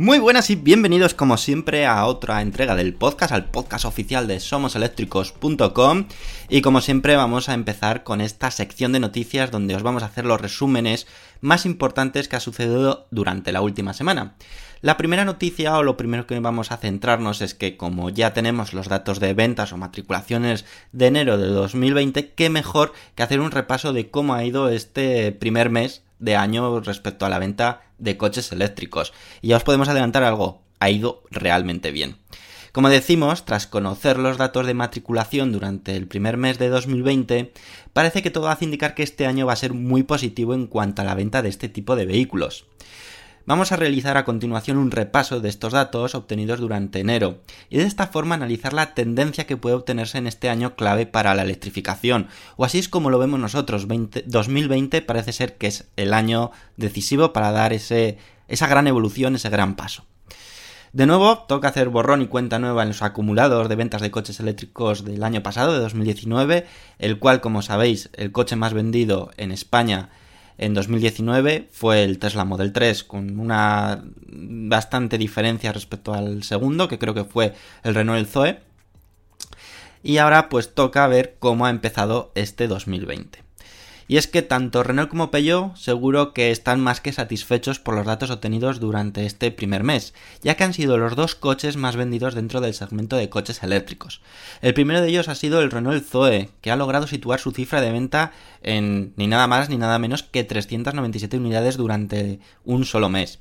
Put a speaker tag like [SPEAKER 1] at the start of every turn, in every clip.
[SPEAKER 1] Muy buenas y bienvenidos como siempre a otra entrega del podcast, al podcast oficial de somoseléctricos.com y como siempre vamos a empezar con esta sección de noticias donde os vamos a hacer los resúmenes más importantes que ha sucedido durante la última semana. La primera noticia o lo primero que vamos a centrarnos es que como ya tenemos los datos de ventas o matriculaciones de enero de 2020, qué mejor que hacer un repaso de cómo ha ido este primer mes de año respecto a la venta de coches eléctricos. Y ya os podemos adelantar algo, ha ido realmente bien. Como decimos, tras conocer los datos de matriculación durante el primer mes de 2020, parece que todo hace indicar que este año va a ser muy positivo en cuanto a la venta de este tipo de vehículos. Vamos a realizar a continuación un repaso de estos datos obtenidos durante enero y de esta forma analizar la tendencia que puede obtenerse en este año clave para la electrificación, o así es como lo vemos nosotros, 2020 parece ser que es el año decisivo para dar ese, esa gran evolución, ese gran paso. De nuevo, toca hacer borrón y cuenta nueva en los acumulados de ventas de coches eléctricos del año pasado, de 2019, el cual, como sabéis, el coche más vendido en España en 2019 fue el Tesla Model 3 con una bastante diferencia respecto al segundo, que creo que fue el Renault Zoe. Y ahora pues toca ver cómo ha empezado este 2020. Y es que tanto Renault como Peugeot seguro que están más que satisfechos por los datos obtenidos durante este primer mes, ya que han sido los dos coches más vendidos dentro del segmento de coches eléctricos. El primero de ellos ha sido el Renault Zoe, que ha logrado situar su cifra de venta en ni nada más ni nada menos que 397 unidades durante un solo mes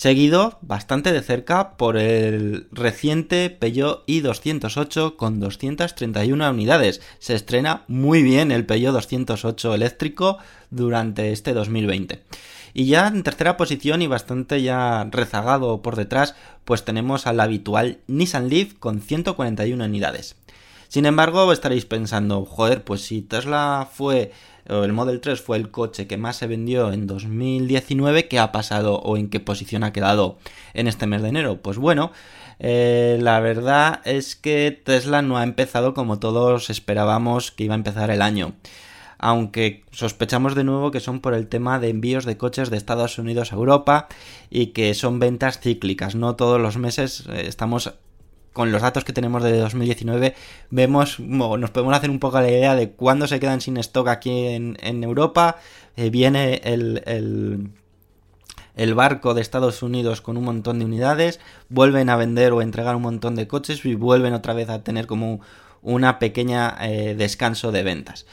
[SPEAKER 1] seguido bastante de cerca por el reciente Peugeot i208 con 231 unidades. Se estrena muy bien el Peugeot 208 eléctrico durante este 2020. Y ya en tercera posición y bastante ya rezagado por detrás, pues tenemos al habitual Nissan Leaf con 141 unidades. Sin embargo, estaréis pensando, joder, pues si Tesla fue el Model 3 fue el coche que más se vendió en 2019, ¿qué ha pasado o en qué posición ha quedado en este mes de enero? Pues bueno, eh, la verdad es que Tesla no ha empezado como todos esperábamos que iba a empezar el año. Aunque sospechamos de nuevo que son por el tema de envíos de coches de Estados Unidos a Europa y que son ventas cíclicas. No todos los meses eh, estamos con los datos que tenemos de 2019, vemos, nos podemos hacer un poco la idea de cuándo se quedan sin stock aquí en, Europa. Eh, viene el, el, barco de Estados Unidos con un montón de unidades, vuelven a vender o entregar un montón de coches y vuelven otra vez a tener como una pequeña eh, descanso de ventas.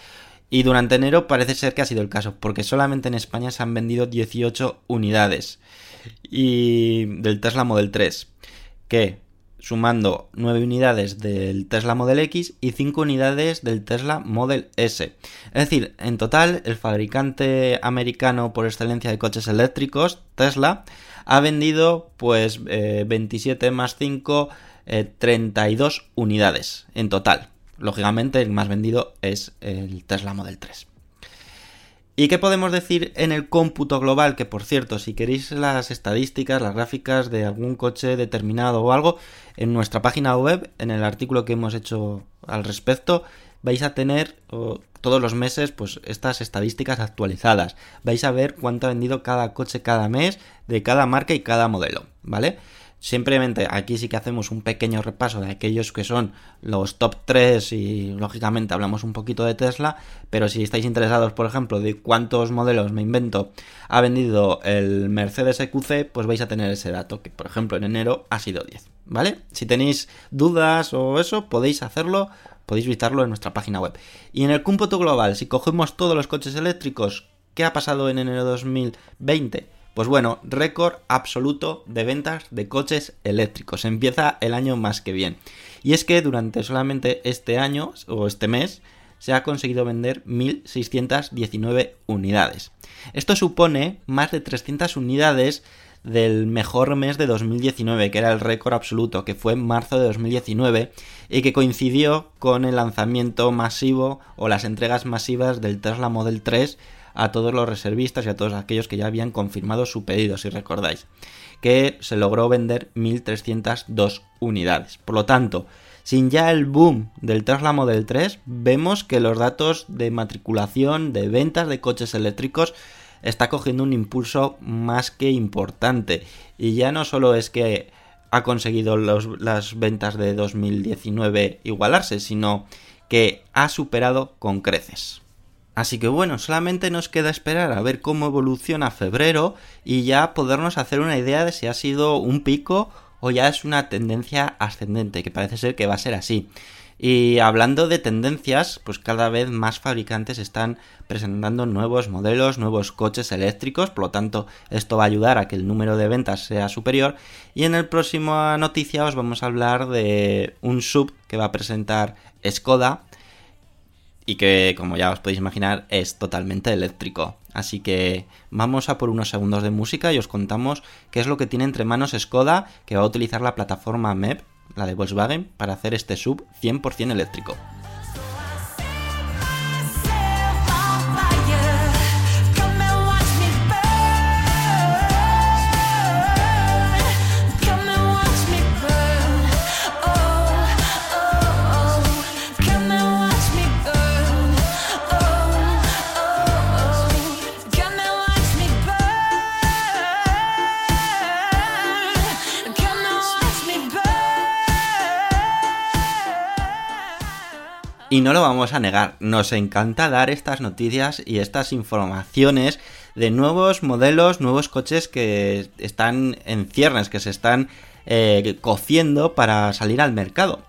[SPEAKER 1] Y durante enero parece ser que ha sido el caso, porque solamente en España se han vendido 18 unidades y del Tesla Model 3, que sumando 9 unidades del Tesla Model X y 5 unidades del Tesla Model S. Es decir, en total, el fabricante americano por excelencia de coches eléctricos, Tesla, ha vendido pues 27 eh, más 5, 32 eh, unidades en total. Lógicamente, el más vendido es el Tesla Model 3. ¿Y qué podemos decir en el cómputo global? Que por cierto, si queréis las estadísticas, las gráficas de algún coche determinado o algo, en nuestra página web, en el artículo que hemos hecho al respecto, vais a tener todos los meses pues estas estadísticas actualizadas. Vais a ver cuánto ha vendido cada coche cada mes de cada marca y cada modelo, ¿vale? Simplemente aquí sí que hacemos un pequeño repaso de aquellos que son los top 3 y lógicamente hablamos un poquito de Tesla, pero si estáis interesados, por ejemplo, de cuántos modelos me invento ha vendido el Mercedes EQC, pues vais a tener ese dato, que por ejemplo en enero ha sido 10, ¿vale? Si tenéis dudas o eso, podéis hacerlo, podéis visitarlo en nuestra página web. Y en el cómputo global, si cogemos todos los coches eléctricos, ¿qué ha pasado en enero 2020? Pues bueno, récord absoluto de ventas de coches eléctricos. Empieza el año más que bien. Y es que durante solamente este año o este mes se ha conseguido vender 1.619 unidades. Esto supone más de 300 unidades del mejor mes de 2019, que era el récord absoluto, que fue en marzo de 2019 y que coincidió con el lanzamiento masivo o las entregas masivas del Tesla Model 3 a todos los reservistas y a todos aquellos que ya habían confirmado su pedido, si recordáis, que se logró vender 1.302 unidades. Por lo tanto, sin ya el boom del Tesla Model 3, vemos que los datos de matriculación, de ventas de coches eléctricos, está cogiendo un impulso más que importante. Y ya no solo es que ha conseguido las ventas de 2019 igualarse, sino que ha superado con creces. Así que bueno, solamente nos queda esperar a ver cómo evoluciona febrero y ya podernos hacer una idea de si ha sido un pico o ya es una tendencia ascendente, que parece ser que va a ser así. Y hablando de tendencias, pues cada vez más fabricantes están presentando nuevos modelos, nuevos coches eléctricos, por lo tanto esto va a ayudar a que el número de ventas sea superior. Y en el próximo noticia os vamos a hablar de un sub que va a presentar Skoda, y que, como ya os podéis imaginar, es totalmente eléctrico. Así que vamos a por unos segundos de música y os contamos qué es lo que tiene entre manos Skoda, que va a utilizar la plataforma MEP, la de Volkswagen, para hacer este sub 100% eléctrico. Y no lo vamos a negar, nos encanta dar estas noticias y estas informaciones de nuevos modelos, nuevos coches que están en ciernes, que se están eh, cociendo para salir al mercado.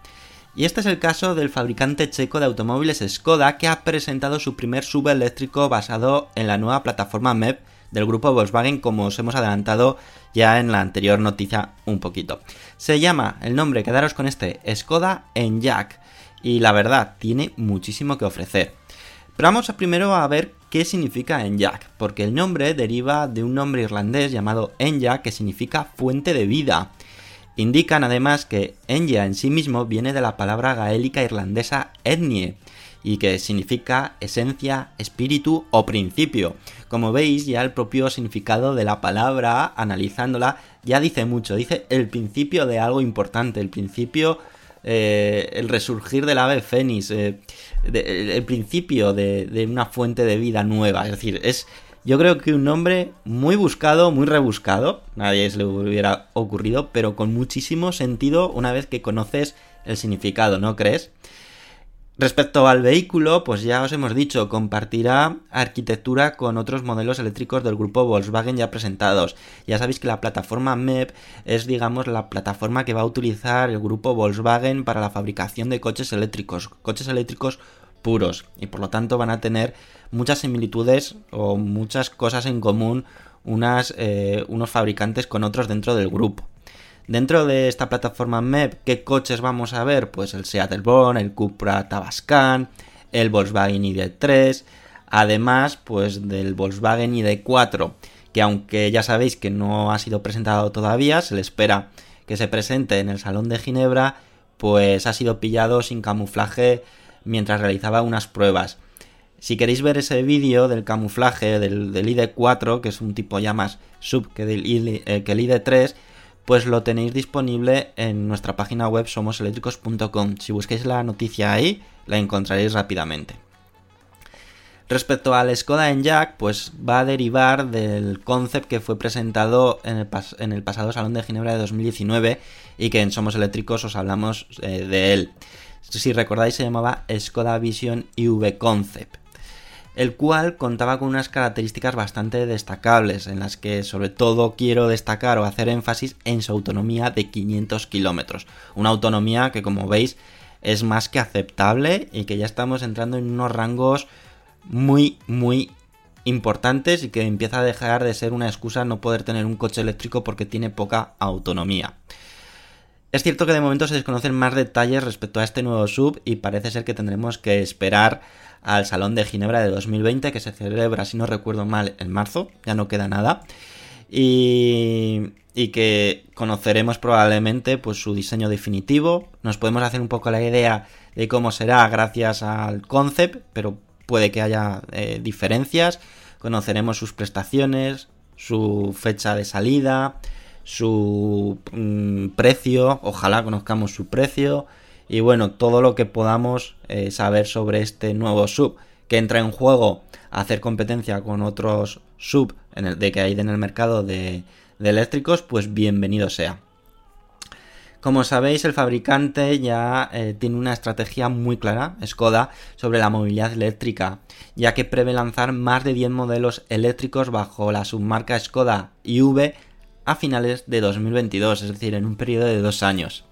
[SPEAKER 1] Y este es el caso del fabricante checo de automóviles Skoda que ha presentado su primer subeléctrico basado en la nueva plataforma MEP del grupo Volkswagen como os hemos adelantado ya en la anterior noticia un poquito. Se llama, el nombre, quedaros con este, Skoda Enyaq y la verdad tiene muchísimo que ofrecer. Pero vamos primero a ver qué significa Enyaq, porque el nombre deriva de un nombre irlandés llamado Enya que significa fuente de vida. Indican además que Enya en sí mismo viene de la palabra gaélica irlandesa etnie y que significa esencia, espíritu o principio. Como veis, ya el propio significado de la palabra, analizándola, ya dice mucho, dice el principio de algo importante, el principio eh, el resurgir del ave fénix, eh, el, principio de, una fuente de vida nueva. Es decir, es yo creo que un nombre muy buscado, muy rebuscado, nadie se le hubiera ocurrido, pero con muchísimo sentido una vez que conoces el significado, ¿no crees? Respecto al vehículo, pues ya os hemos dicho, compartirá arquitectura con otros modelos eléctricos del grupo Volkswagen ya presentados. Ya sabéis que la plataforma MEP es, digamos, la plataforma que va a utilizar el grupo Volkswagen para la fabricación de coches eléctricos, coches eléctricos puros, y por lo tanto van a tener muchas similitudes o muchas cosas en común eh, unos fabricantes con otros dentro del grupo. Dentro de esta plataforma MEP, ¿qué coches vamos a ver? Pues el Seat Elborn, el Cupra Tabascan, el Volkswagen ID3, además pues del Volkswagen ID4, que aunque ya sabéis que no ha sido presentado todavía, se le espera que se presente en el Salón de Ginebra, pues ha sido pillado sin camuflaje mientras realizaba unas pruebas. Si queréis ver ese vídeo del camuflaje del, ID4, que es un tipo ya más sub que, eh, que el ID3, pues lo tenéis disponible en nuestra página web somoseléctricos.com. Si busquéis la noticia ahí, la encontraréis rápidamente. Respecto al Skoda Enyaq, pues va a derivar del concept que fue presentado en el, pasado Salón de Ginebra de 2019 y que en Somos Eléctricos os hablamos eh, de él. Si recordáis se llamaba Skoda Vision IV Concept el cual contaba con unas características bastante destacables, en las que sobre todo quiero destacar o hacer énfasis en su autonomía de 500 kilómetros. Una autonomía que como veis es más que aceptable y que ya estamos entrando en unos rangos muy, muy importantes y que empieza a dejar de ser una excusa no poder tener un coche eléctrico porque tiene poca autonomía. Es cierto que de momento se desconocen más detalles respecto a este nuevo sub y parece ser que tendremos que esperar al Salón de Ginebra de 2020 que se celebra, si no recuerdo mal, en marzo, ya no queda nada. Y, y que conoceremos probablemente pues, su diseño definitivo. Nos podemos hacer un poco la idea de cómo será gracias al concept, pero puede que haya eh, diferencias. Conoceremos sus prestaciones, su fecha de salida, su mm, precio, ojalá conozcamos su precio y bueno, todo lo que podamos eh, saber sobre este nuevo sub que entra en juego a hacer competencia con otros sub de que hay en el mercado de, eléctricos, pues bienvenido sea. Como sabéis, el fabricante ya eh, tiene una estrategia muy clara, Skoda, sobre la movilidad eléctrica, ya que prevé lanzar más de 10 modelos eléctricos bajo la submarca Skoda IV a finales de 2022, es decir, en un periodo de dos años.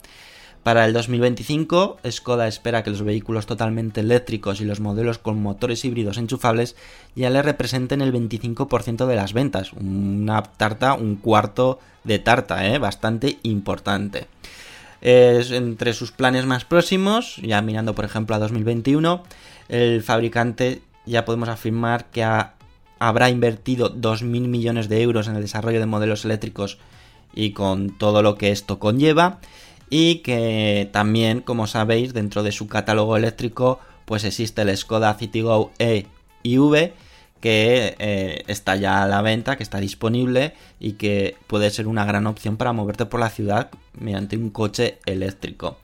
[SPEAKER 1] Para el 2025, Skoda espera que los vehículos totalmente eléctricos y los modelos con motores híbridos enchufables ya le representen el 25% de las ventas. Una tarta, un cuarto de tarta, ¿eh? bastante importante. entre sus planes más próximos, ya mirando por ejemplo a 2021, el fabricante ya podemos afirmar que habrá invertido 2.000 millones de euros en el desarrollo de modelos eléctricos y con todo lo que esto conlleva y que también, como sabéis, dentro de su catálogo eléctrico pues existe el Skoda Citigo E y V que eh, está ya a la venta, que está disponible y que puede ser una gran opción para moverte por la ciudad mediante un coche eléctrico.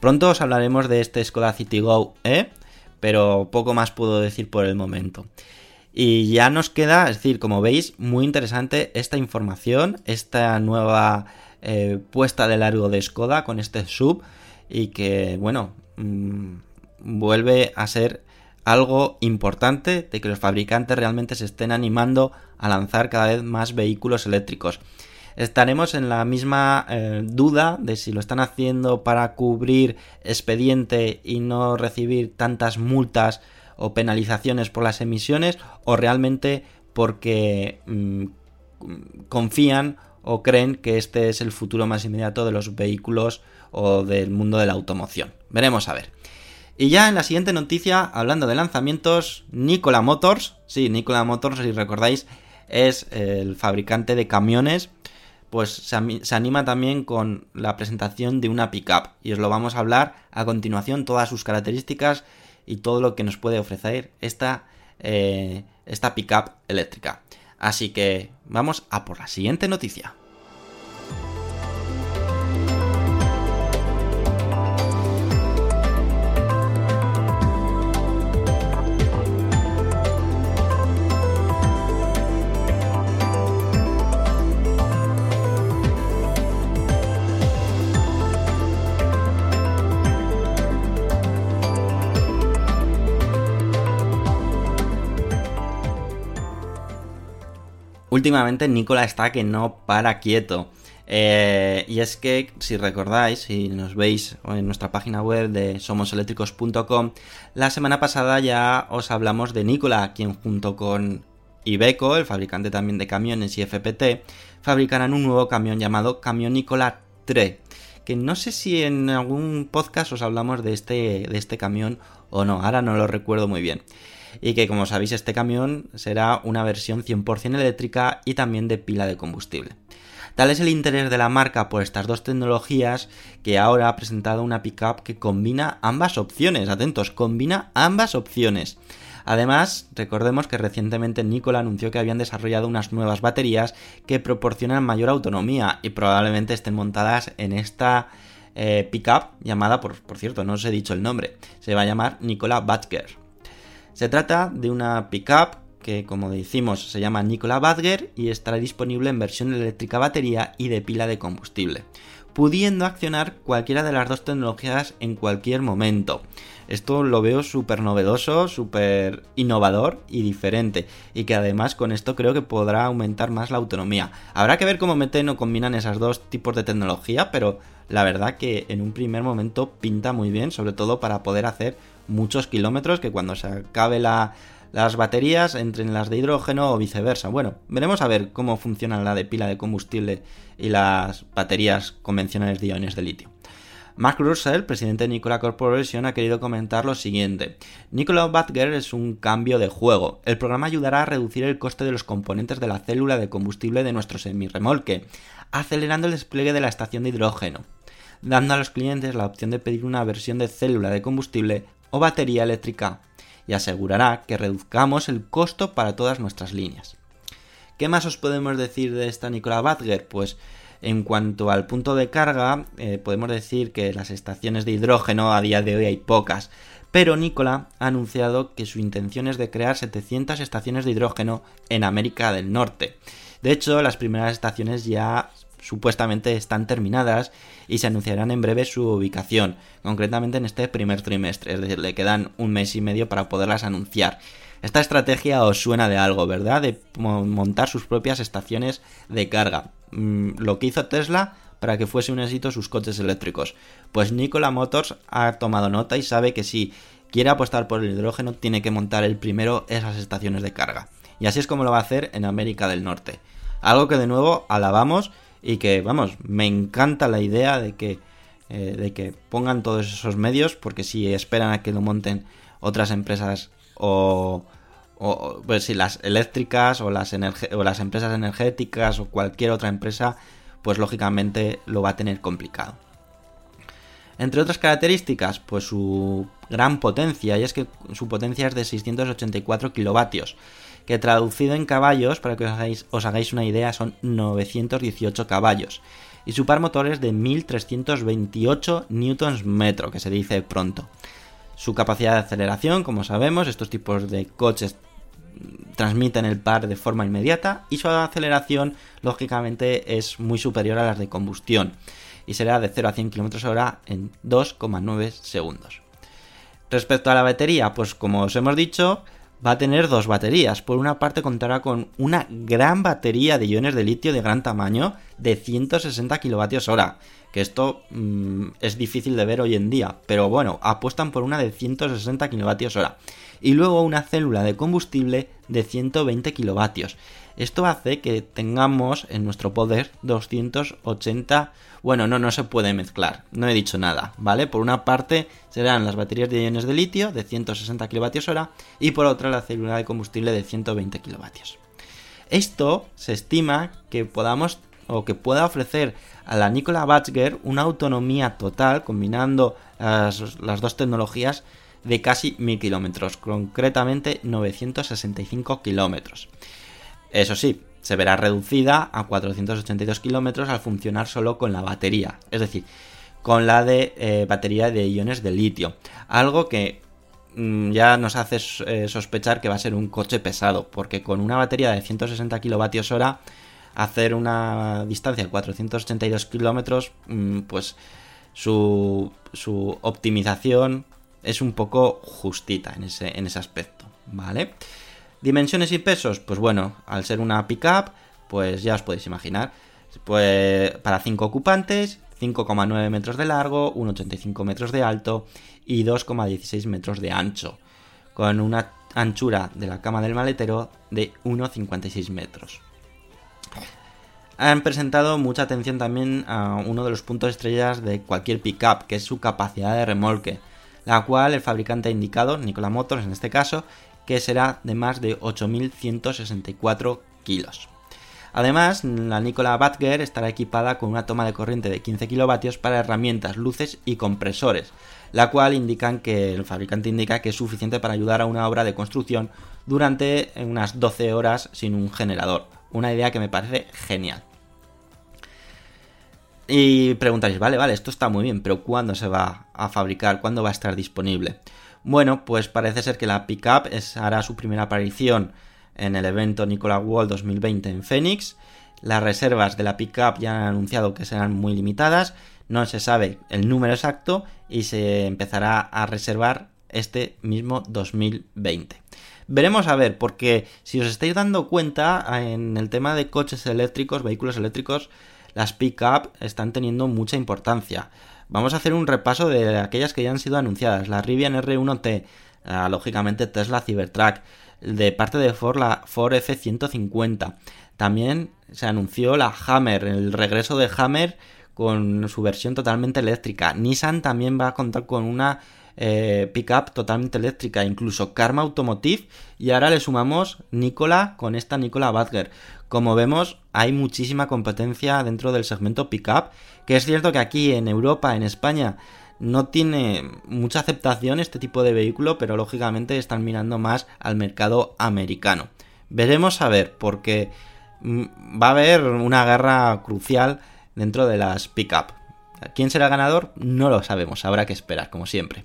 [SPEAKER 1] Pronto os hablaremos de este Skoda Citigo E, pero poco más puedo decir por el momento. Y ya nos queda, es decir, como veis, muy interesante esta información, esta nueva eh, puesta de largo de Skoda con este sub y que, bueno, mm, vuelve a ser algo importante de que los fabricantes realmente se estén animando a lanzar cada vez más vehículos eléctricos. Estaremos en la misma eh, duda de si lo están haciendo para cubrir expediente y no recibir tantas multas o penalizaciones por las emisiones o realmente porque mm, confían o creen que este es el futuro más inmediato de los vehículos o del mundo de la automoción. Veremos a ver. Y ya en la siguiente noticia, hablando de lanzamientos, Nikola Motors, sí, Nikola Motors, si recordáis, es el fabricante de camiones, pues se, anima también con la presentación de una pickup. Y os lo vamos a hablar a continuación, todas sus características y todo lo que nos puede ofrecer esta, eh, esta pickup eléctrica. Así que vamos a por la siguiente noticia. Últimamente Nicola está que no para quieto. Eh, y es que, si recordáis, si nos veis en nuestra página web de somoseléctricos.com, la semana pasada ya os hablamos de Nicola, quien junto con Ibeco, el fabricante también de camiones y FPT, fabricarán un nuevo camión llamado Camión Nicola 3. Que no sé si en algún podcast os hablamos de este, de este camión o no, ahora no lo recuerdo muy bien y que como sabéis este camión será una versión 100% eléctrica y también de pila de combustible. Tal es el interés de la marca por estas dos tecnologías que ahora ha presentado una pickup que combina ambas opciones, atentos, combina ambas opciones. Además, recordemos que recientemente Nikola anunció que habían desarrollado unas nuevas baterías que proporcionan mayor autonomía y probablemente estén montadas en esta eh, pickup llamada, por, cierto, no os he dicho el nombre, se va a llamar Nikola Badger. Se trata de una pickup que, como decimos, se llama Nikola Badger y estará disponible en versión eléctrica batería y de pila de combustible pudiendo accionar cualquiera de las dos tecnologías en cualquier momento. Esto lo veo súper novedoso, súper innovador y diferente. Y que además con esto creo que podrá aumentar más la autonomía. Habrá que ver cómo meten o combinan esas dos tipos de tecnología, pero la verdad que en un primer momento pinta muy bien, sobre todo para poder hacer muchos kilómetros que cuando se acabe la, las baterías entre las de hidrógeno o viceversa. Bueno, veremos a ver cómo funcionan la de pila de combustible y las baterías convencionales de iones de litio. Mark Russell, presidente de Nikola Corporation, ha querido comentar lo siguiente. Nikola Badger es un cambio de juego. El programa ayudará a reducir el coste de los componentes de la célula de combustible de nuestro semirremolque, acelerando el despliegue de la estación de hidrógeno, dando a los clientes la opción de pedir una versión de célula de combustible o batería eléctrica y asegurará que reduzcamos el costo para todas nuestras líneas. ¿Qué más os podemos decir de esta Nikola Badger? Pues en cuanto al punto de carga, eh, podemos decir que las estaciones de hidrógeno a día de hoy hay pocas, pero Nikola ha anunciado que su intención es de crear 700 estaciones de hidrógeno en América del Norte. De hecho, las primeras estaciones ya supuestamente están terminadas y se anunciarán en breve su ubicación, concretamente en este primer trimestre, es decir, le quedan un mes y medio para poderlas anunciar. Esta estrategia os suena de algo, ¿verdad? De montar sus propias estaciones de carga. Mm, lo que hizo Tesla para que fuese un éxito sus coches eléctricos. Pues Nikola Motors ha tomado nota y sabe que si quiere apostar por el hidrógeno tiene que montar el primero esas estaciones de carga. Y así es como lo va a hacer en América del Norte. Algo que de nuevo alabamos y que, vamos, me encanta la idea de que, eh, de que pongan todos esos medios, porque si esperan a que lo monten otras empresas o, pues si las eléctricas o las, o las empresas energéticas o cualquier otra empresa, pues lógicamente lo va a tener complicado. Entre otras características, pues su gran potencia, y es que su potencia es de 684 kilovatios, que traducido en caballos, para que os hagáis, una idea, son 918 caballos. Y su par motor es de 1328 newtons metro, que se dice pronto. Su capacidad de aceleración, como sabemos, estos tipos de coches transmiten el par de forma inmediata y su aceleración lógicamente es muy superior a las de combustión y será de 0 a 100 km hora en 2,9 segundos. Respecto a la batería, pues como os hemos dicho, va a tener dos baterías. Por una parte contará con una gran batería de iones de litio de gran tamaño de 160 kWh, que esto mm, es difícil de ver hoy en día, pero bueno, apuestan por una de 160 kWh. Y luego una célula de combustible de 120 kilovatios. Esto hace que tengamos en nuestro poder 280 bueno, no, no se puede mezclar, no he dicho nada, ¿vale? Por una parte serán las baterías de iones de litio de 160 kWh y por otra la célula de combustible de 120 kW. Esto se estima que podamos o que pueda ofrecer a la Nikola Badger una autonomía total combinando las, las dos tecnologías de casi 1000 kilómetros, concretamente 965 kilómetros. Eso sí, se verá reducida a 482 kilómetros al funcionar solo con la batería, es decir, con la de eh, batería de iones de litio, algo que mm, ya nos hace eh, sospechar que va a ser un coche pesado, porque con una batería de 160 kilovatios hora hacer una distancia de 482 kilómetros, mm, pues su, su optimización es un poco justita en ese, en ese aspecto, ¿vale? Dimensiones y pesos, pues bueno, al ser una pickup, pues ya os podéis imaginar. Pues para 5 ocupantes, 5,9 metros de largo, 1,85 metros de alto y 2,16 metros de ancho, con una anchura de la cama del maletero de 1,56 metros. Han presentado mucha atención también a uno de los puntos estrellas de cualquier pickup, que es su capacidad de remolque, la cual el fabricante ha indicado, Nikola Motors en este caso, que será de más de 8.164 kilos. Además, la Nikola Badger estará equipada con una toma de corriente de 15 kilovatios para herramientas, luces y compresores, la cual indican que el fabricante indica que es suficiente para ayudar a una obra de construcción durante unas 12 horas sin un generador. Una idea que me parece genial. Y preguntaréis, vale, vale, esto está muy bien, pero ¿cuándo se va a fabricar? ¿Cuándo va a estar disponible? Bueno, pues parece ser que la pickup hará su primera aparición en el evento Nikola World 2020 en Phoenix. Las reservas de la pickup ya han anunciado que serán muy limitadas, no se sabe el número exacto y se empezará a reservar este mismo 2020. Veremos a ver, porque si os estáis dando cuenta en el tema de coches eléctricos, vehículos eléctricos, las pickup están teniendo mucha importancia. Vamos a hacer un repaso de aquellas que ya han sido anunciadas. La Rivian R1T, lógicamente Tesla Cybertruck, de parte de Ford la Ford F150. También se anunció la Hammer, el regreso de Hammer con su versión totalmente eléctrica. Nissan también va a contar con una eh, pickup totalmente eléctrica, incluso Karma Automotive. Y ahora le sumamos Nikola con esta Nikola Badger. Como vemos, hay muchísima competencia dentro del segmento pickup. Que es cierto que aquí en Europa, en España, no tiene mucha aceptación este tipo de vehículo, pero lógicamente están mirando más al mercado americano. Veremos a ver, porque mm, va a haber una guerra crucial dentro de las pickup. ¿Quién será ganador? No lo sabemos, habrá que esperar, como siempre.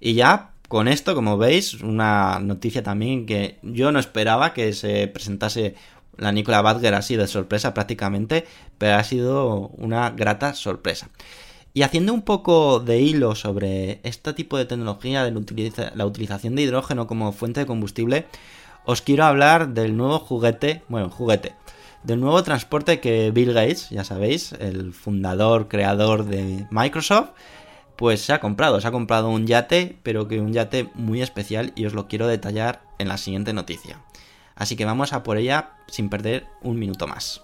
[SPEAKER 1] Y ya con esto, como veis, una noticia también que yo no esperaba que se presentase la Nicola Badger así de sorpresa prácticamente, pero ha sido una grata sorpresa. Y haciendo un poco de hilo sobre este tipo de tecnología de la utilización de hidrógeno como fuente de combustible, os quiero hablar del nuevo juguete, bueno, juguete, del nuevo transporte que Bill Gates, ya sabéis, el fundador, creador de Microsoft, pues se ha comprado, se ha comprado un yate, pero que un yate muy especial y os lo quiero detallar en la siguiente noticia. Así que vamos a por ella sin perder un minuto más.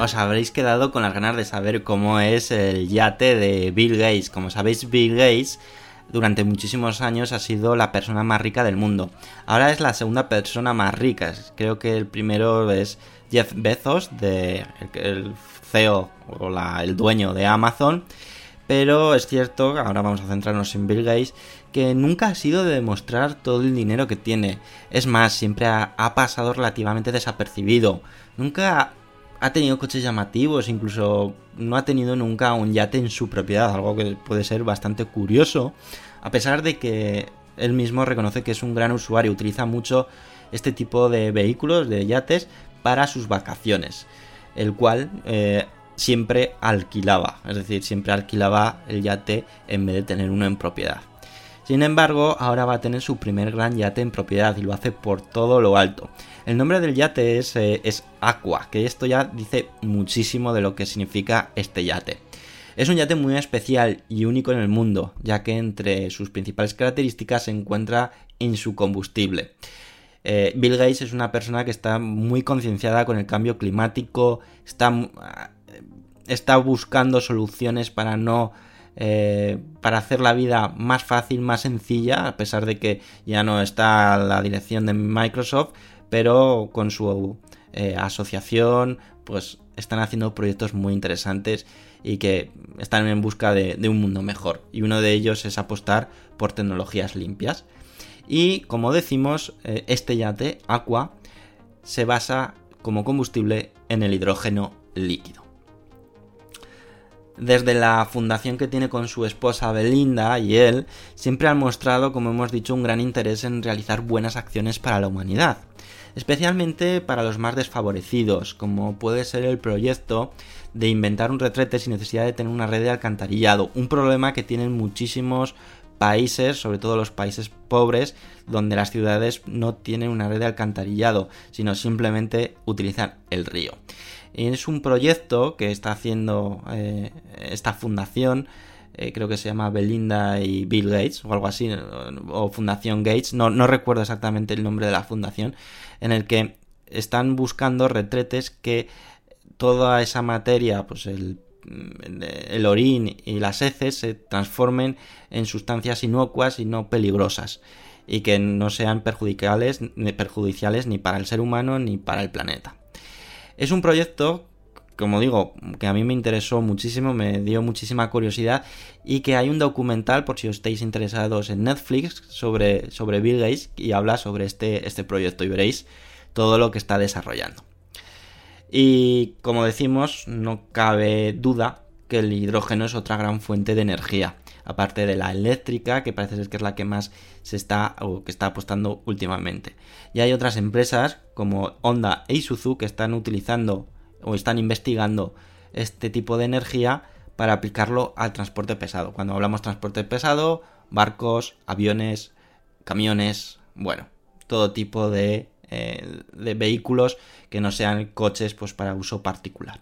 [SPEAKER 1] Os habréis quedado con las ganas de saber cómo es el yate de Bill Gates. Como sabéis, Bill Gates durante muchísimos años ha sido la persona más rica del mundo. Ahora es la segunda persona más rica. Creo que el primero es Jeff Bezos, de, el, CEO o el dueño de Amazon. Pero es cierto, ahora vamos a centrarnos en Bill Gates, que nunca ha sido de demostrar todo el dinero que tiene. Es más, siempre ha, ha pasado relativamente desapercibido. Nunca ha tenido coches llamativos, incluso no ha tenido nunca un yate en su propiedad, algo que puede ser bastante curioso, a pesar de que él mismo reconoce que es un gran usuario, utiliza mucho este tipo de vehículos, de yates, para sus vacaciones, el cual eh, siempre alquilaba, es decir, siempre alquilaba el yate en vez de tener uno en propiedad. Sin embargo, ahora va a tener su primer gran yate en propiedad y lo hace por todo lo alto. El nombre del yate es, eh, es Aqua, que esto ya dice muchísimo de lo que significa este yate. Es un yate muy especial y único en el mundo, ya que entre sus principales características se encuentra en su combustible. Eh, Bill Gates es una persona que está muy concienciada con el cambio climático, está, está buscando soluciones para no eh, para hacer la vida más fácil, más sencilla, a pesar de que ya no está la dirección de Microsoft, pero con su eh, asociación, pues están haciendo proyectos muy interesantes y que están en busca de, un mundo mejor. Y uno de ellos es apostar por tecnologías limpias. Y como decimos, eh, este yate, Aqua, se basa como combustible en el hidrógeno líquido desde la fundación que tiene con su esposa Belinda y él, siempre han mostrado, como hemos dicho, un gran interés en realizar buenas acciones para la humanidad, especialmente para los más desfavorecidos, como puede ser el proyecto de inventar un retrete sin necesidad de tener una red de alcantarillado, un problema que tienen muchísimos países, sobre todo los países pobres, donde las ciudades no tienen una red de alcantarillado, sino simplemente utilizan el río. Es un proyecto que está haciendo eh, esta fundación, eh, creo que se llama Belinda y Bill Gates o algo así, o Fundación Gates, no, recuerdo exactamente el nombre de la fundación, en el que están buscando retretes que toda esa materia, pues el, el orín y las heces se transformen en sustancias inocuas y no peligrosas y que no sean perjudiciales, perjudiciales ni para el ser humano ni para el planeta. Es un proyecto como digo, que a mí me interesó muchísimo, me dio muchísima curiosidad y que hay un documental, por si os estáis interesados en Netflix, sobre, sobre Bill Gates y habla sobre este, este proyecto y veréis todo lo que está desarrollando. Y como decimos, no cabe duda que el hidrógeno es otra gran fuente de energía, aparte de la eléctrica, que parece ser que es la que más se está o que está apostando últimamente. Y hay otras empresas como Honda e Isuzu que están utilizando o están investigando este tipo de energía para aplicarlo al transporte pesado. Cuando hablamos de transporte pesado, barcos, aviones, camiones, bueno, todo tipo de, eh, vehículos que no sean coches pues, para uso particular.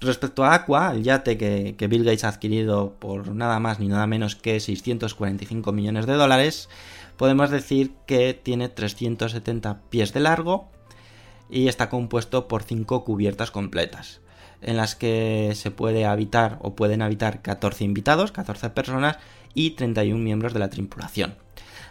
[SPEAKER 1] Respecto a Aqua, el yate que, Bill Gates ha adquirido por nada más ni nada menos que 645 millones de dólares, podemos decir que tiene 370 pies de largo, y está compuesto por cinco cubiertas completas en las que se puede habitar o pueden habitar 14 invitados, 14 personas y 31 miembros de la tripulación.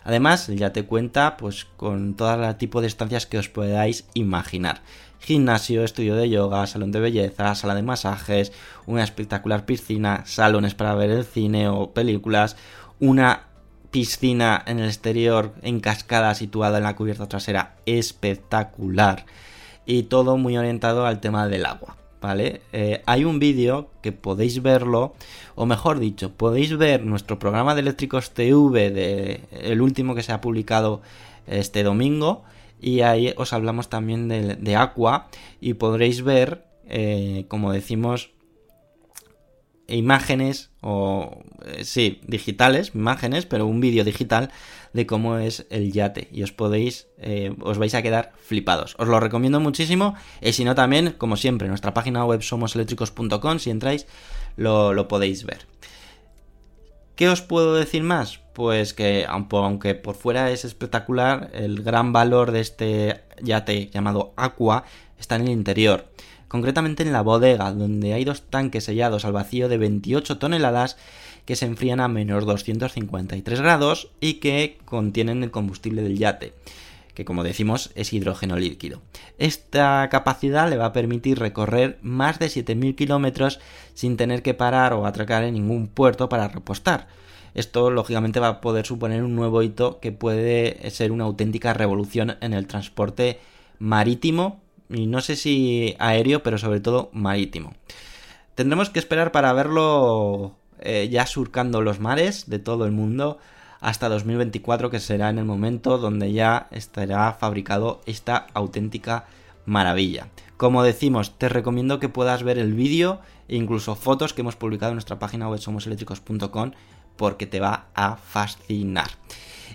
[SPEAKER 1] Además, ya te cuenta pues con todo el tipo de estancias que os podáis imaginar. Gimnasio, estudio de yoga, salón de belleza, sala de masajes, una espectacular piscina, salones para ver el cine o películas, una piscina en el exterior en cascada situada en la cubierta trasera espectacular y todo muy orientado al tema del agua. ¿Vale? Eh, hay un vídeo que podéis verlo, o mejor dicho, podéis ver nuestro programa de Eléctricos TV, de, el último que se ha publicado este domingo, y ahí os hablamos también de, de Aqua, y podréis ver, eh, como decimos, imágenes o eh, sí, digitales, imágenes, pero un vídeo digital de cómo es el yate y os podéis, eh, os vais a quedar flipados. Os lo recomiendo muchísimo y si no también, como siempre, nuestra página web somoseléctricos.com, si entráis, lo, lo podéis ver. ¿Qué os puedo decir más? Pues que aunque por fuera es espectacular, el gran valor de este yate llamado Aqua está en el interior concretamente en la bodega, donde hay dos tanques sellados al vacío de 28 toneladas que se enfrían a menos 253 grados y que contienen el combustible del yate que como decimos es hidrógeno líquido. Esta capacidad le va a permitir recorrer más de 7.000 kilómetros sin tener que parar o atracar en ningún puerto para repostar. Esto lógicamente va a poder suponer un nuevo hito que puede ser una auténtica revolución en el transporte marítimo y no sé si aéreo, pero sobre todo marítimo. Tendremos que esperar para verlo eh, ya surcando los mares de todo el mundo hasta 2024, que será en el momento donde ya estará fabricado esta auténtica maravilla. Como decimos, te recomiendo que puedas ver el vídeo e incluso fotos que hemos publicado en nuestra página web somoseléctricos.com porque te va a fascinar.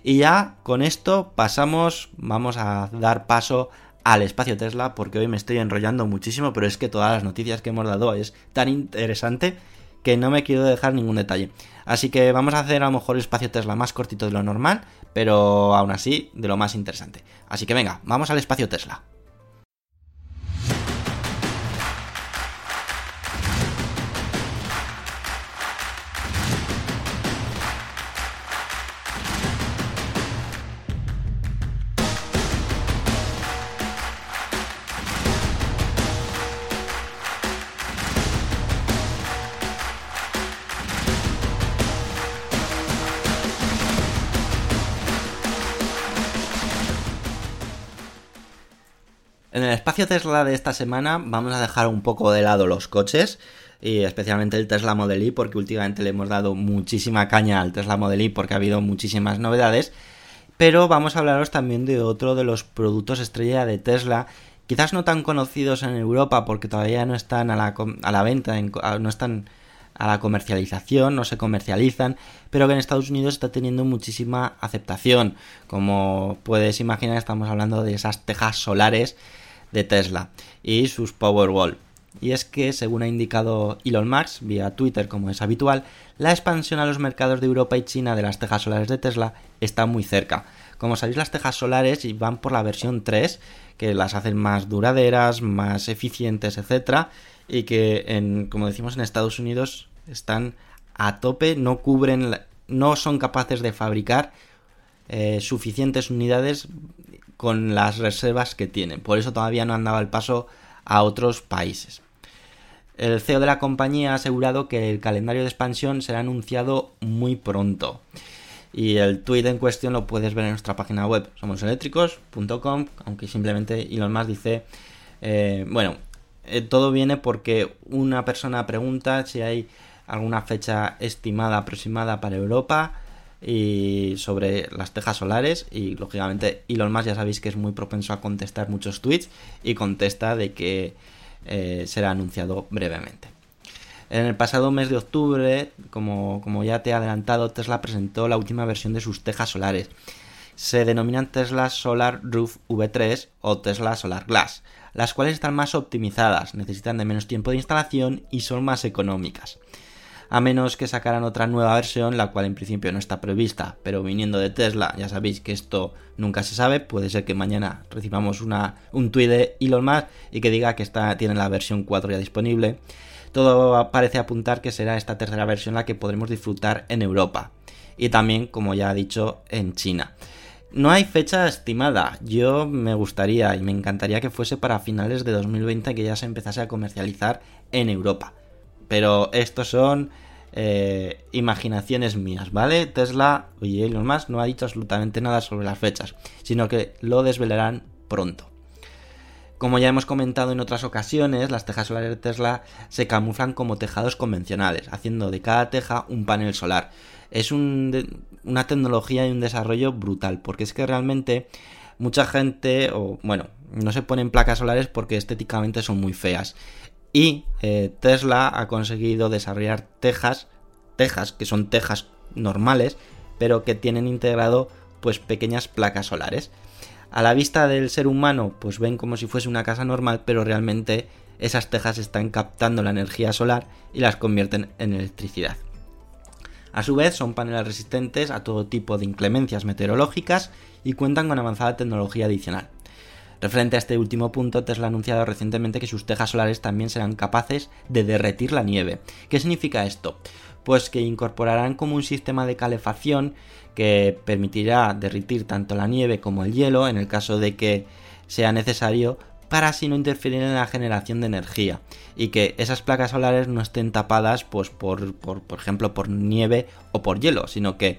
[SPEAKER 1] Y ya con esto pasamos, vamos a dar paso al espacio Tesla porque hoy me estoy enrollando muchísimo, pero es que todas las noticias que hemos dado es tan interesante que no me quiero dejar ningún detalle. Así que vamos a hacer a lo mejor el espacio Tesla más cortito de lo normal, pero aún así de lo más interesante. Así que venga, vamos al espacio Tesla. En el espacio Tesla de esta semana vamos a dejar un poco de lado los coches y especialmente el Tesla Model Y porque últimamente le hemos dado muchísima caña al Tesla Model Y porque ha habido muchísimas novedades, pero vamos a hablaros también de otro de los productos estrella de Tesla, quizás no tan conocidos en Europa porque todavía no están a la, venta, no están a la comercialización, no se comercializan, pero que en Estados Unidos está teniendo muchísima aceptación. Como puedes imaginar, estamos hablando de esas tejas solares de Tesla y sus Powerwall. Y es que, según ha indicado Elon Musk vía Twitter como es habitual, la expansión a los mercados de Europa y China de las tejas solares de Tesla está muy cerca, Como sabéis, las tejas solares van por la versión 3, que las hacen más duraderas, más eficientes, etcétera, y que, en, como decimos en Estados Unidos, están a tope, no cubren, no son capaces de fabricar eh, suficientes unidades con las reservas que tienen. Por eso todavía no han dado el paso a otros países. El CEO de la compañía ha asegurado que el calendario de expansión será anunciado muy pronto. Y el tweet en cuestión lo puedes ver en nuestra página web, somoseléctricos.com, aunque simplemente Elon Musk dice, eh, bueno, eh, todo viene porque una persona pregunta si hay alguna fecha estimada aproximada para Europa y sobre las tejas solares y lógicamente Elon Musk ya sabéis que es muy propenso a contestar muchos tweets y contesta de que eh, será anunciado brevemente. En el pasado mes de octubre, como, como ya te he adelantado, Tesla presentó la última versión de sus tejas solares. Se denominan Tesla Solar Roof V3 o Tesla Solar Glass, las cuales están más optimizadas, necesitan de menos tiempo de instalación y son más económicas a menos que sacaran otra nueva versión, la cual en principio no está prevista, pero viniendo de Tesla, ya sabéis que esto nunca se sabe, puede ser que mañana recibamos un tweet de Elon Musk y que diga que está, tiene la versión 4 ya disponible. Todo parece apuntar que será esta tercera versión la que podremos disfrutar en Europa y también, como ya he dicho, en China. No hay fecha estimada. Yo me gustaría y me encantaría que fuese para finales de 2020 que ya se empezase a comercializar en Europa. Pero estos son eh, imaginaciones mías, ¿vale? Tesla, oye, Elon Musk no ha dicho absolutamente nada sobre las fechas, sino que lo desvelarán pronto. Como ya hemos comentado en otras ocasiones, las tejas solares de Tesla se camuflan como tejados convencionales, haciendo de cada teja un panel solar. Es una tecnología y un desarrollo brutal, porque es que realmente mucha gente, o bueno, no se ponen placas solares porque estéticamente son muy feas. Y eh, Tesla ha conseguido desarrollar tejas, tejas que son tejas normales, pero que tienen integrado pues pequeñas placas solares. A la vista del ser humano, pues ven como si fuese una casa normal, pero realmente esas tejas están captando la energía solar y las convierten en electricidad. A su vez, son paneles resistentes a todo tipo de inclemencias meteorológicas y cuentan con avanzada tecnología adicional. Referente a este último punto, Tesla ha anunciado recientemente que sus tejas solares también serán capaces de derretir la nieve. ¿Qué significa esto? Pues que incorporarán como un sistema de calefacción que permitirá derretir tanto la nieve como el hielo en el caso de que sea necesario para así no interferir en la generación de energía y que esas placas solares no estén tapadas pues por, por, por ejemplo por nieve o por hielo sino que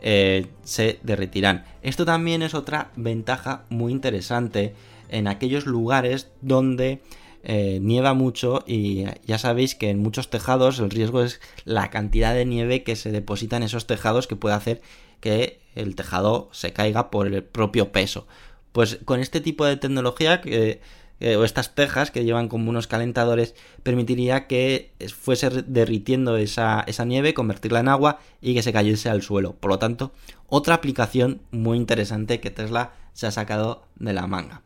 [SPEAKER 1] eh, se derretirán. Esto también es otra ventaja muy interesante en aquellos lugares donde eh, nieva mucho y ya sabéis que en muchos tejados el riesgo es la cantidad de nieve que se deposita en esos tejados que puede hacer que el tejado se caiga por el propio peso. Pues con este tipo de tecnología que eh, o estas tejas que llevan como unos calentadores permitiría que fuese derritiendo esa, esa nieve, convertirla en agua y que se cayese al suelo. Por lo tanto, otra aplicación muy interesante que Tesla se ha sacado de la manga.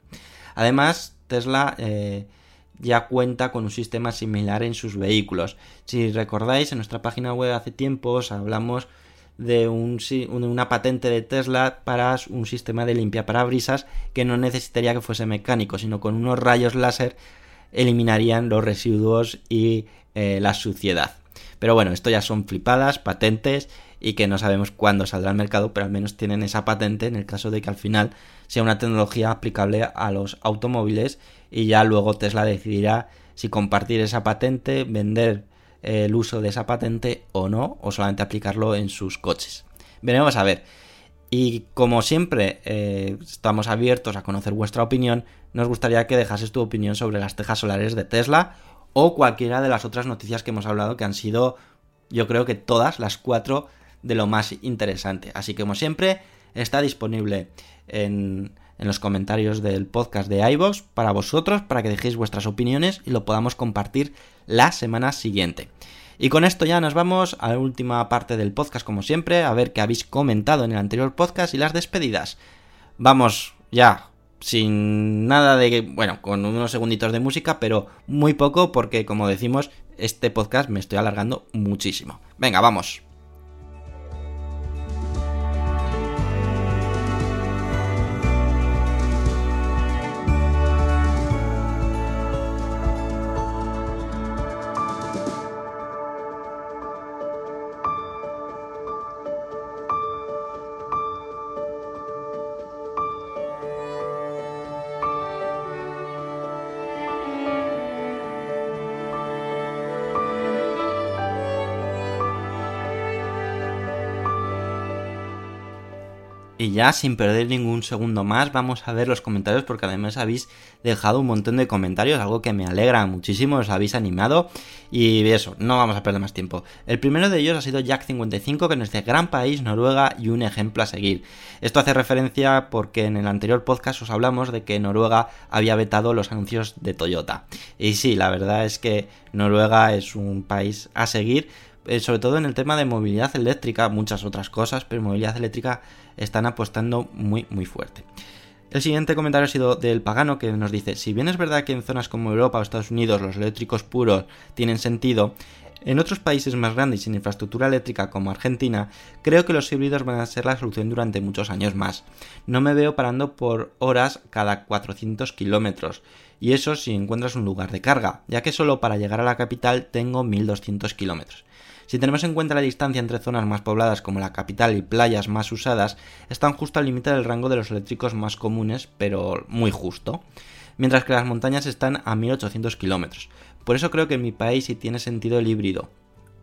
[SPEAKER 1] Además, Tesla eh, ya cuenta con un sistema similar en sus vehículos. Si recordáis, en nuestra página web hace tiempo os hablamos de una patente de Tesla para un sistema de limpia parabrisas que no necesitaría que fuese mecánico, sino con unos rayos láser eliminarían los residuos y eh, la suciedad. Pero bueno, esto ya son flipadas, patentes y que no sabemos cuándo saldrá al mercado, pero al menos tienen esa patente en el caso de que al final sea una tecnología aplicable a los automóviles y ya luego Tesla decidirá si compartir esa patente, vender el uso de esa patente o no, o solamente aplicarlo en sus coches. Veremos a ver. Y como siempre eh, estamos abiertos a conocer vuestra opinión, nos gustaría que dejases tu opinión sobre las tejas solares de Tesla o cualquiera de las otras noticias que hemos hablado que han sido, yo creo que todas las cuatro de lo más interesante. Así que como siempre, está disponible en, en los comentarios del podcast de iVoox para vosotros, para que dejéis vuestras opiniones y lo podamos compartir la semana siguiente. Y con esto ya nos vamos a la última parte del podcast, como siempre, a ver qué habéis comentado en el anterior podcast y las despedidas. Vamos ya, sin nada de... Bueno, con unos segunditos de música, pero muy poco porque, como decimos, este podcast me estoy alargando muchísimo. Venga, vamos. Y ya sin perder ningún segundo más, vamos a ver los comentarios porque además habéis dejado un montón de comentarios, algo que me alegra muchísimo, os habéis animado y eso, no vamos a perder más tiempo. El primero de ellos ha sido Jack55 que nos dice gran país, Noruega y un ejemplo a seguir. Esto hace referencia porque en el anterior podcast os hablamos de que Noruega había vetado los anuncios de Toyota. Y sí, la verdad es que Noruega es un país a seguir eh, sobre todo en el tema de movilidad eléctrica, muchas otras cosas, pero movilidad eléctrica están apostando muy muy fuerte. El siguiente comentario ha sido del Pagano que nos dice, si bien es verdad que en zonas como Europa o Estados Unidos los eléctricos puros tienen sentido, en otros países más grandes y sin infraestructura eléctrica como Argentina, creo que los híbridos van a ser la solución durante muchos años más. No me veo parando por horas cada 400 kilómetros, y eso si encuentras un lugar de carga, ya que solo para llegar a la capital tengo 1200 kilómetros. Si tenemos en cuenta la distancia entre zonas más pobladas como la capital y playas más usadas, están justo al límite del rango de los eléctricos más comunes, pero muy justo. Mientras que las montañas están a 1800 kilómetros. Por eso creo que en mi país sí tiene sentido el híbrido.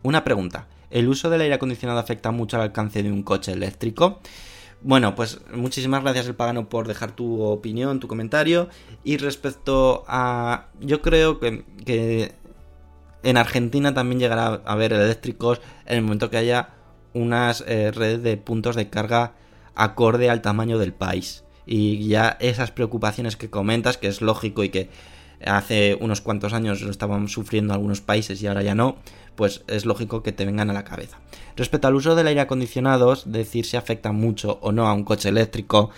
[SPEAKER 1] Una pregunta. ¿El uso del aire acondicionado afecta mucho al alcance de un coche eléctrico? Bueno, pues muchísimas gracias el pagano por dejar tu opinión, tu comentario. Y respecto a... Yo creo que, que en Argentina también llegará a haber eléctricos en el momento que haya unas eh, redes de puntos de carga acorde al tamaño del país. Y ya esas preocupaciones que comentas, que es lógico y que hace unos cuantos años lo estaban sufriendo algunos países y ahora ya no, pues es lógico que te vengan a la cabeza. Respecto al uso del aire acondicionado, decir si afecta mucho o no a un coche eléctrico,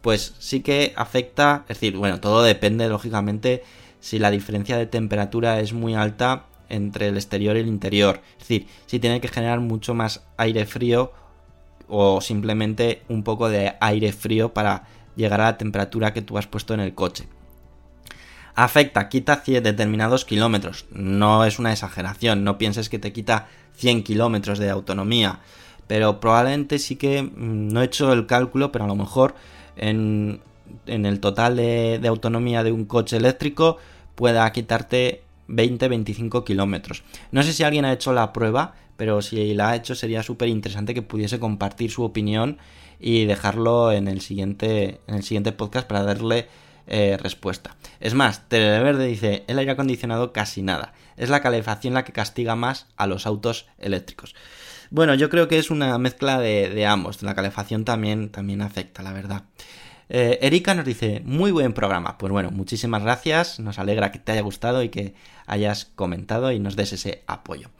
[SPEAKER 1] pues sí que afecta, es decir, bueno, todo depende lógicamente si la diferencia de temperatura es muy alta entre el exterior y el interior. Es decir, si tiene que generar mucho más aire frío o simplemente un poco de aire frío para llegar a la temperatura que tú has puesto en el coche. Afecta, quita determinados kilómetros. No es una exageración, no pienses que te quita 100 kilómetros de autonomía. Pero probablemente sí que, mm, no he hecho el cálculo, pero a lo mejor en, el total de, de autonomía de un coche eléctrico pueda quitarte 20-25 kilómetros. No sé si alguien ha hecho la prueba, pero si la ha hecho sería súper interesante que pudiese compartir su opinión y dejarlo en el siguiente, en el siguiente podcast para darle eh, respuesta. Es más, Televerde dice, el aire acondicionado casi nada. Es la calefacción la que castiga más a los autos eléctricos. Bueno, yo creo que es una mezcla de, de ambos. La calefacción también, también afecta, la verdad. Eh, Erika nos dice, muy buen programa. Pues bueno, muchísimas gracias, nos alegra que te haya gustado y que hayas comentado y nos des ese apoyo.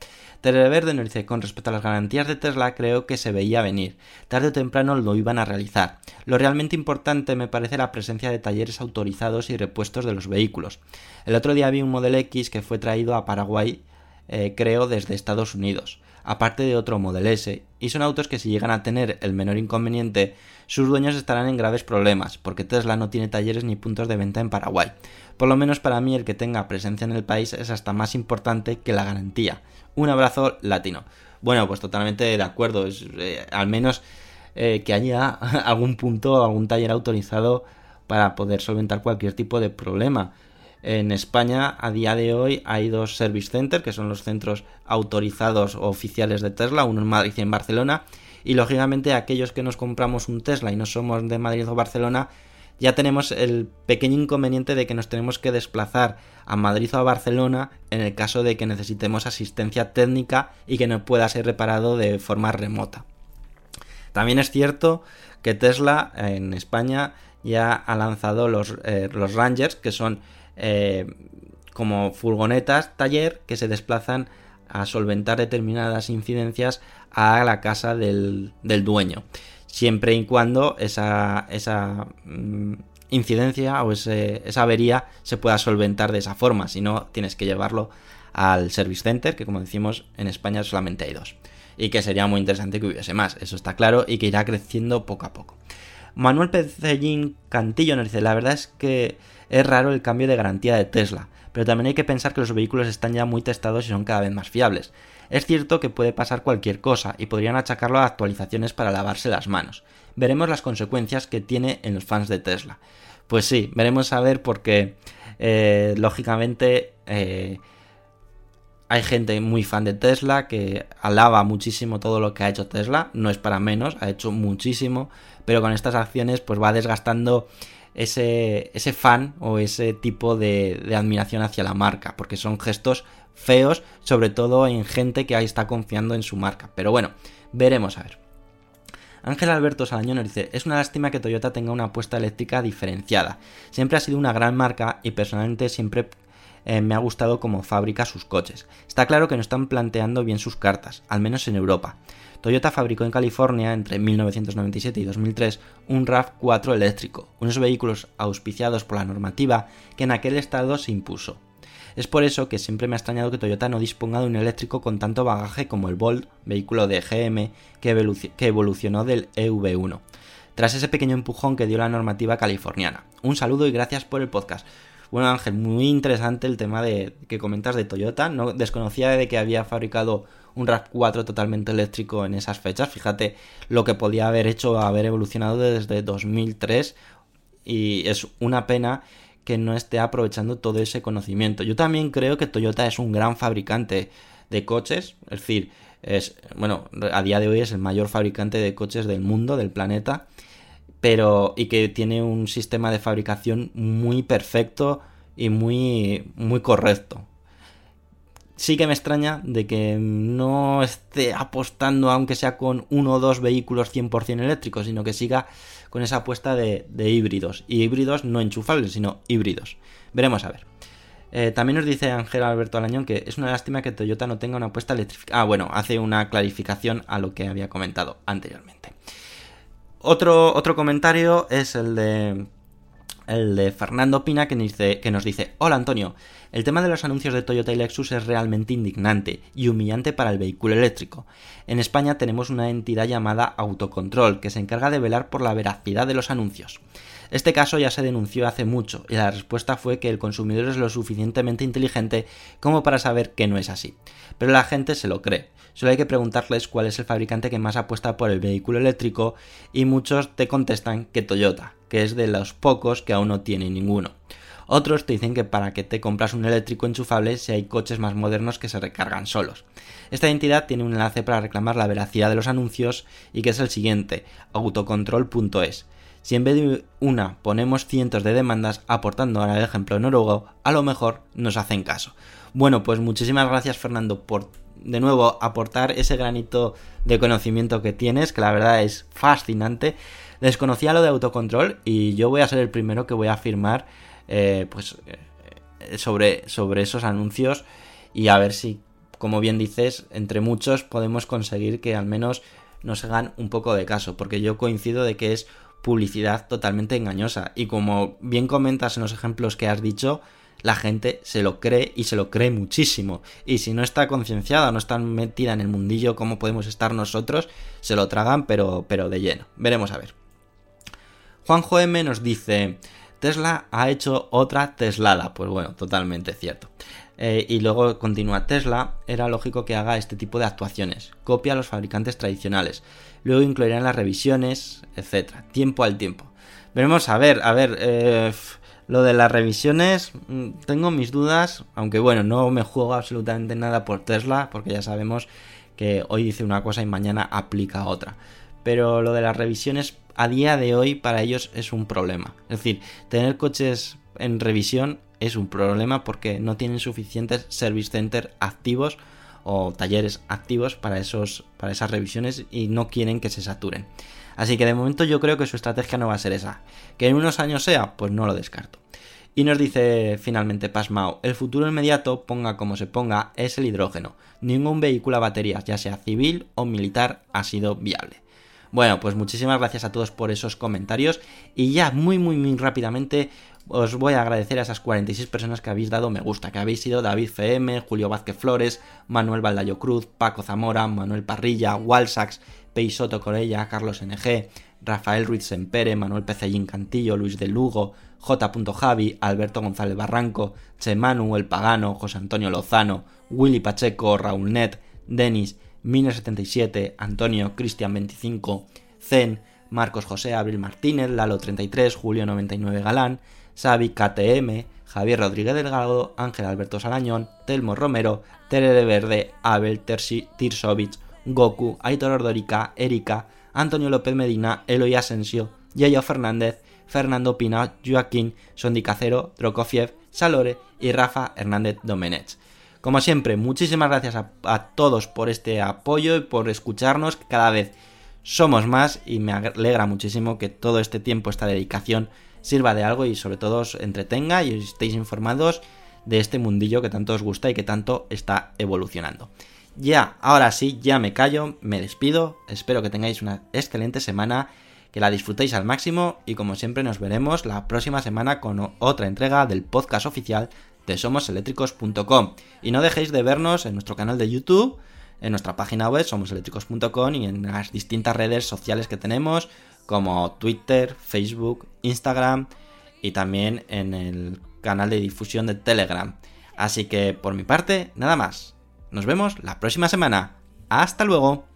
[SPEAKER 1] Verde nos dice, con respecto a las garantías de Tesla, creo que se veía venir. Tarde o temprano lo iban a realizar. Lo realmente importante me parece la presencia de talleres autorizados y repuestos de los vehículos. El otro día vi un Model X que fue traído a Paraguay, eh, creo, desde Estados Unidos aparte de otro Model S, y son autos que si llegan a tener el menor inconveniente, sus dueños estarán en graves problemas, porque Tesla no tiene talleres ni puntos de venta en Paraguay. Por lo menos para mí el que tenga presencia en el país es hasta más importante que la garantía. Un abrazo latino. Bueno, pues totalmente de acuerdo, es, eh, al menos eh, que haya algún punto, algún taller autorizado para poder solventar cualquier tipo de problema. En España, a día de hoy, hay dos service centers, que son los centros autorizados o oficiales de Tesla, uno en Madrid y en Barcelona. Y lógicamente, aquellos que nos compramos un Tesla y no somos de Madrid o Barcelona, ya tenemos el pequeño inconveniente de que nos tenemos que desplazar a Madrid o a Barcelona en el caso de que necesitemos asistencia técnica y que no pueda ser reparado de forma remota. También es cierto que Tesla en España ya ha lanzado los, eh, los Rangers, que son eh, como furgonetas taller que se desplazan a solventar determinadas incidencias a la casa del, dueño. Siempre y cuando esa, esa mm, incidencia o esa avería se pueda solventar de esa forma. Si no, tienes que llevarlo al service center, que como decimos en España solamente hay dos. Y que sería muy interesante que hubiese más, eso está claro, y que irá creciendo poco a poco. Manuel Pecellín Cantillo nos dice, la verdad es que es raro el cambio de garantía de Tesla, pero también hay que pensar que los vehículos están ya muy testados y son cada vez más fiables. Es cierto que puede pasar cualquier cosa y podrían achacarlo a actualizaciones para lavarse las manos. Veremos las consecuencias que tiene en los fans de Tesla. Pues sí, veremos a ver porque eh, lógicamente eh, hay gente muy fan de Tesla que alaba muchísimo todo lo que ha hecho Tesla, no es para menos, ha hecho muchísimo, pero con estas acciones pues va desgastando ese, ese fan o ese tipo de, admiración hacia la marca, porque son gestos feos, sobre todo en gente que ahí está confiando en su marca. Pero bueno, veremos a ver. Ángel Alberto Salañón nos dice, es una lástima que Toyota tenga una apuesta eléctrica diferenciada. Siempre ha sido una gran marca y personalmente siempre eh, me ha gustado cómo fabrica sus coches. Está claro que no están planteando bien sus cartas, al menos en Europa. Toyota fabricó en California entre 1997 y 2003 un RAV4 eléctrico, unos vehículos auspiciados por la normativa que en aquel estado se impuso. Es por eso que siempre me ha extrañado que Toyota no disponga de un eléctrico con tanto bagaje como el Bolt, vehículo de GM que, evolucionó del EV1, tras ese pequeño empujón que dio la normativa californiana. Un saludo y gracias por el podcast. Bueno Ángel, muy interesante el tema de que comentas de Toyota. No desconocía de que había fabricado un RAV4 totalmente eléctrico en esas fechas. Fíjate lo que podía haber hecho haber evolucionado desde 2003 y es una pena que no esté aprovechando todo ese conocimiento. Yo también creo que Toyota es un gran fabricante de coches, es decir, es bueno, a día de hoy es el mayor fabricante de coches del mundo, del planeta, pero y que tiene un sistema de fabricación muy perfecto y muy muy correcto. Sí que me extraña de que no esté apostando, aunque sea con uno o dos vehículos 100% eléctricos, sino que siga con esa apuesta de, híbridos. Y híbridos no enchufables, sino híbridos. Veremos a ver. Eh, también nos dice Ángel Alberto Alañón que es una lástima que Toyota no tenga una apuesta eléctrica. Ah, bueno, hace una clarificación a lo que había comentado anteriormente. Otro, otro comentario es el de el de Fernando Pina que nos, dice, hola Antonio, el tema de los anuncios de Toyota y Lexus es realmente indignante y humillante para el vehículo eléctrico. En España tenemos una entidad llamada Autocontrol que se encarga de velar por la veracidad de los anuncios. Este caso ya se denunció hace mucho y la respuesta fue que el consumidor es lo suficientemente inteligente como para saber que no es así. Pero la gente se lo cree. Solo hay que preguntarles cuál es el fabricante que más apuesta por el vehículo eléctrico y muchos te contestan que Toyota, que es de los pocos que aún no tiene ninguno. Otros te dicen que para que te compras un eléctrico enchufable si hay coches más modernos que se recargan solos. Esta entidad tiene un enlace para reclamar la veracidad de los anuncios y que es el siguiente, autocontrol.es. Si en vez de una ponemos cientos de demandas aportando ahora el ejemplo noruego, a lo mejor nos hacen caso. Bueno, pues muchísimas gracias Fernando por de nuevo aportar ese granito de conocimiento que tienes, que la verdad es fascinante. Desconocía lo de autocontrol y yo voy a ser el primero que voy a afirmar eh, pues, eh, sobre, sobre esos anuncios y a ver si, como bien dices, entre muchos podemos conseguir que al menos nos hagan un poco de caso, porque yo coincido de que es publicidad totalmente engañosa y como bien comentas en los ejemplos que has dicho, la gente se lo cree y se lo cree muchísimo. Y si no está concienciada, no está metida en el mundillo como podemos estar nosotros, se lo tragan pero, pero de lleno. Veremos a ver. Juanjo M nos dice, Tesla ha hecho otra Teslada. Pues bueno, totalmente cierto. Eh, y luego continúa Tesla, era lógico que haga este tipo de actuaciones. Copia a los fabricantes tradicionales. Luego incluirán las revisiones, etcétera. Tiempo al tiempo. Veremos a ver, a ver. Eh, lo de las revisiones, mm, tengo mis dudas, aunque bueno, no me juego absolutamente nada por Tesla, porque ya sabemos que hoy dice una cosa y mañana aplica otra. Pero lo de las revisiones a día de hoy para ellos es un problema. Es decir, tener coches en revisión es un problema porque no tienen suficientes service center activos o talleres activos para, esos, para esas revisiones y no quieren que se saturen. Así que de momento yo creo que su estrategia no va a ser esa. Que en unos años sea, pues no lo descarto. Y nos dice finalmente Pasmao, el futuro inmediato, ponga como se ponga, es el hidrógeno. Ningún vehículo a baterías, ya sea civil o militar, ha sido viable. Bueno, pues muchísimas gracias a todos por esos comentarios y ya muy muy muy rápidamente os voy a agradecer a esas 46 personas que habéis dado me gusta, que habéis sido David FM, Julio Vázquez Flores, Manuel Baldayo Cruz, Paco Zamora, Manuel Parrilla, Walsax, Peisoto Corella, Carlos NG, Rafael Ruiz Sempere, Manuel Pecellín Cantillo, Luis de Lugo, J. Javi, Alberto González Barranco, Chemanu El Pagano, José Antonio Lozano, Willy Pacheco, Raúl Net, Denis, Mine77, Antonio, Cristian 25, Zen, Marcos José, Abril Martínez, Lalo 33, Julio 99 Galán, Xavi KTM, Javier Rodríguez Delgado, Ángel Alberto Salañón, Telmo Romero, Tere de Verde, Abel Tirsovich, Goku, Aitor Ordorica, Erika, Antonio López Medina, Eloy Asensio, Yayo Fernández, Fernando Pina, Joaquín, Sondi Cacero, Drokofiev, Salore y Rafa Hernández Domenech. Como siempre, muchísimas gracias a, todos por este apoyo y por escucharnos, cada vez somos más y me alegra muchísimo que todo este tiempo, esta dedicación, sirva de algo y sobre todo os entretenga y estéis informados de este mundillo que tanto os gusta y que tanto está evolucionando. Ya, ahora sí, ya me callo, me despido, espero que tengáis una excelente semana, que la disfrutéis al máximo y como siempre nos veremos la próxima semana con otra entrega del podcast oficial de somoseléctricos.com. Y no dejéis de vernos en nuestro canal de YouTube, en nuestra página web somoseléctricos.com y en las distintas redes sociales que tenemos como Twitter, Facebook, Instagram y también en el canal de difusión de Telegram. Así que por mi parte, nada más. Nos vemos la próxima semana. Hasta luego.